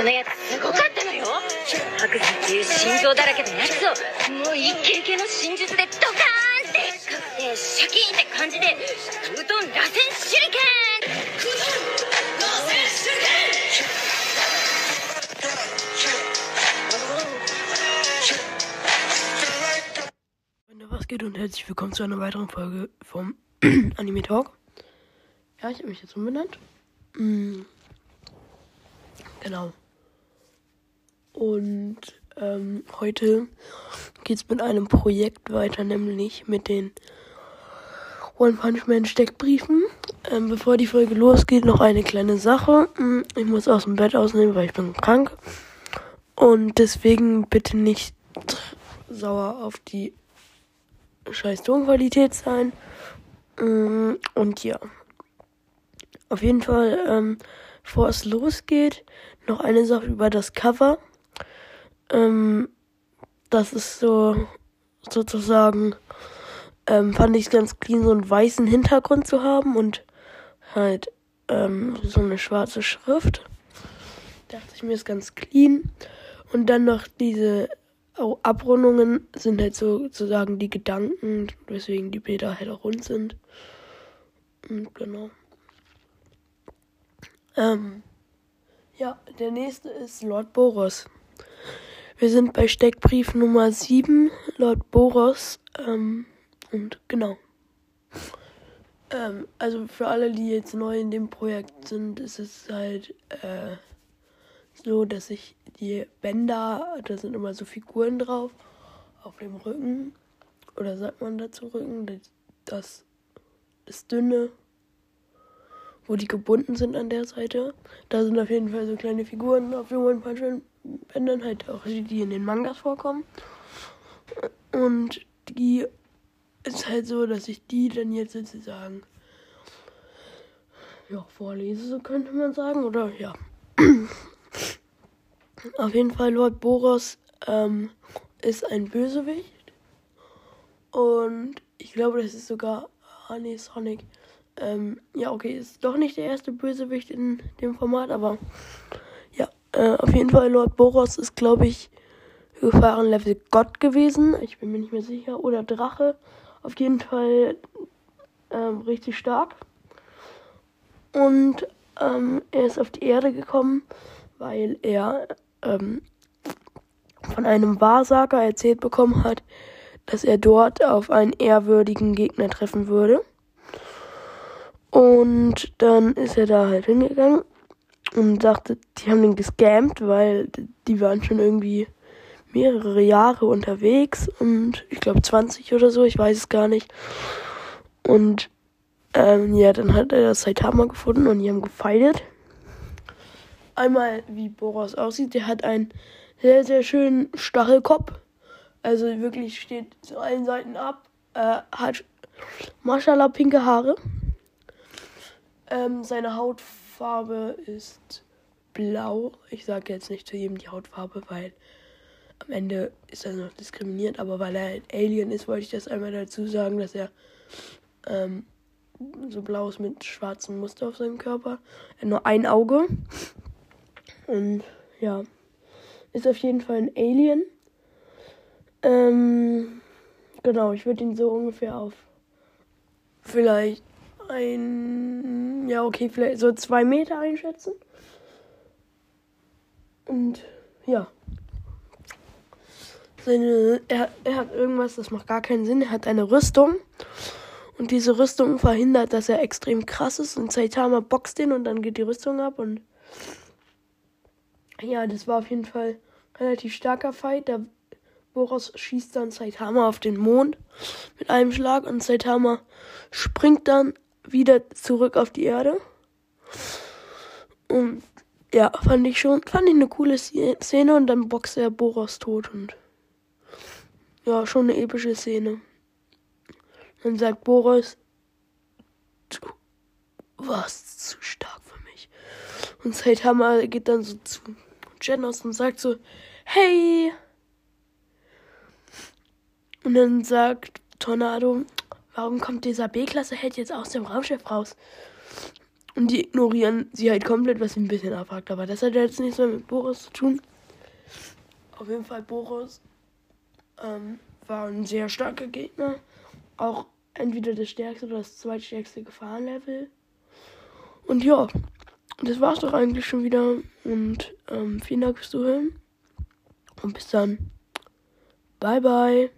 そのやつすごかったのよ白山っていう心臓だらけのやつをもうイケイケの真術でドカーンってかくてシャキーンって感じでうどん螺旋手裏剣 Freunde, was geht und herzlich willkommen zu einer weiteren Folge vom Anime Talk. Ja, ich habe mich jetzt umbenannt. Mm. Genau. Und ähm, heute geht es mit einem Projekt weiter, nämlich mit den One Punch Man Steckbriefen. Ähm, bevor die Folge losgeht, noch eine kleine Sache. Mm, Ich muss aus dem Bett ausnehmen, weil ich bin krank. Und deswegen bitte nicht sauer auf die scheiß Tonqualität sein. Mm, Und ja. Auf jeden Fall, ähm, bevor es losgeht, noch eine Sache über das Cover. Ähm, das ist so sozusagen, ähm, fand ich es ganz clean, so einen weißen Hintergrund zu haben und halt ähm, so eine schwarze Schrift. Dachte ich mir, ist ganz clean. Und dann noch diese Abrundungen sind halt so- sozusagen die Gedanken, weswegen die Bilder halt auch rund sind. Und genau. Ähm, ja, der nächste ist Lord Boros. Wir sind bei Steckbrief Nummer 7, Lord Boros. Ähm, und genau. Ähm, also für alle, die jetzt neu in dem Projekt sind, ist es halt äh, so, dass ich die Bänder, da sind immer so Figuren drauf, auf dem Rücken. Oder sagt man dazu Rücken? Das, das dünne, wo die gebunden sind an der Seite. Da sind auf jeden Fall so kleine Figuren auf den One Punch Man Bändern, halt auch die, die in den Mangas vorkommen. Und die ist halt so, dass ich die dann jetzt sozusagen ja, vorlese, so könnte man sagen. Oder ja. Auf jeden Fall, Lord Boros ähm, ist ein Bösewicht. Und ich glaube, das ist sogar. Ah, nee, Sonic. Ähm, ja, okay, ist doch nicht der erste Bösewicht in dem Format, aber äh, auf jeden Fall, Lord Boros ist, glaube ich, Gefahrenlevel Gott gewesen. Ich bin mir nicht mehr sicher. Oder Drache. Auf jeden Fall ähm, richtig stark. Und ähm, er ist auf die Erde gekommen, weil er ähm, von einem Wahrsager erzählt bekommen hat, dass er dort auf einen ehrwürdigen Gegner treffen würde. Und dann ist er da halt hingegangen und sagte, die haben den gescammt, weil die waren schon irgendwie mehrere Jahre unterwegs und ich glaube 20 oder so, ich weiß es gar nicht. Und ähm, ja, dann hat er das Saitama gefunden und die haben gefeiert. Einmal, wie Boros aussieht, der hat einen sehr, sehr schönen Stachelkopf. Also wirklich steht zu allen Seiten ab. Äh, hat Maschallah pinke Haare. Ähm, seine Hautfarbe ist blau. Ich sage jetzt nicht zu jedem die Hautfarbe, weil am Ende ist er noch diskriminiert. Aber weil er ein Alien ist, wollte ich das einmal dazu sagen, dass er ähm, so blau ist mit schwarzem Muster auf seinem Körper. Er hat nur ein Auge. Und ja, ist auf jeden Fall ein Alien. Ähm, genau, ich würde ihn so ungefähr auf vielleicht ein, ja okay, vielleicht so zwei Meter einschätzen. Und ja. Seine, er, er hat irgendwas, das macht gar keinen Sinn. Er hat eine Rüstung. Und diese Rüstung verhindert, dass er extrem krass ist. Und Saitama boxt den und dann geht die Rüstung ab. Und ja, das war auf jeden Fall ein relativ starker Fight. Der Boros schießt dann Saitama auf den Mond mit einem Schlag. Und Saitama springt dann wieder zurück auf die Erde. Und ja, fand ich schon, fand ich eine coole Szene. Und dann boxt er Boros tot. Und ja, schon eine epische Szene. Dann sagt Boris, du warst zu stark für mich. Und Saitama geht dann so zu Genos und sagt so, hey. Und dann sagt Tornado, warum kommt dieser B-Klasse-Held jetzt aus dem Raumschiff raus? Und die ignorieren sie halt komplett, was sie ein bisschen abhakt. Aber das hat jetzt nichts mehr mit Boris zu tun. Auf jeden Fall, Boris ähm, war ein sehr starker Gegner. Auch entweder das stärkste oder das zweitstärkste Gefahrenlevel. Und ja, das war's doch eigentlich schon wieder. Und ähm, vielen Dank fürs Zuhören. Und bis dann. Bye, bye.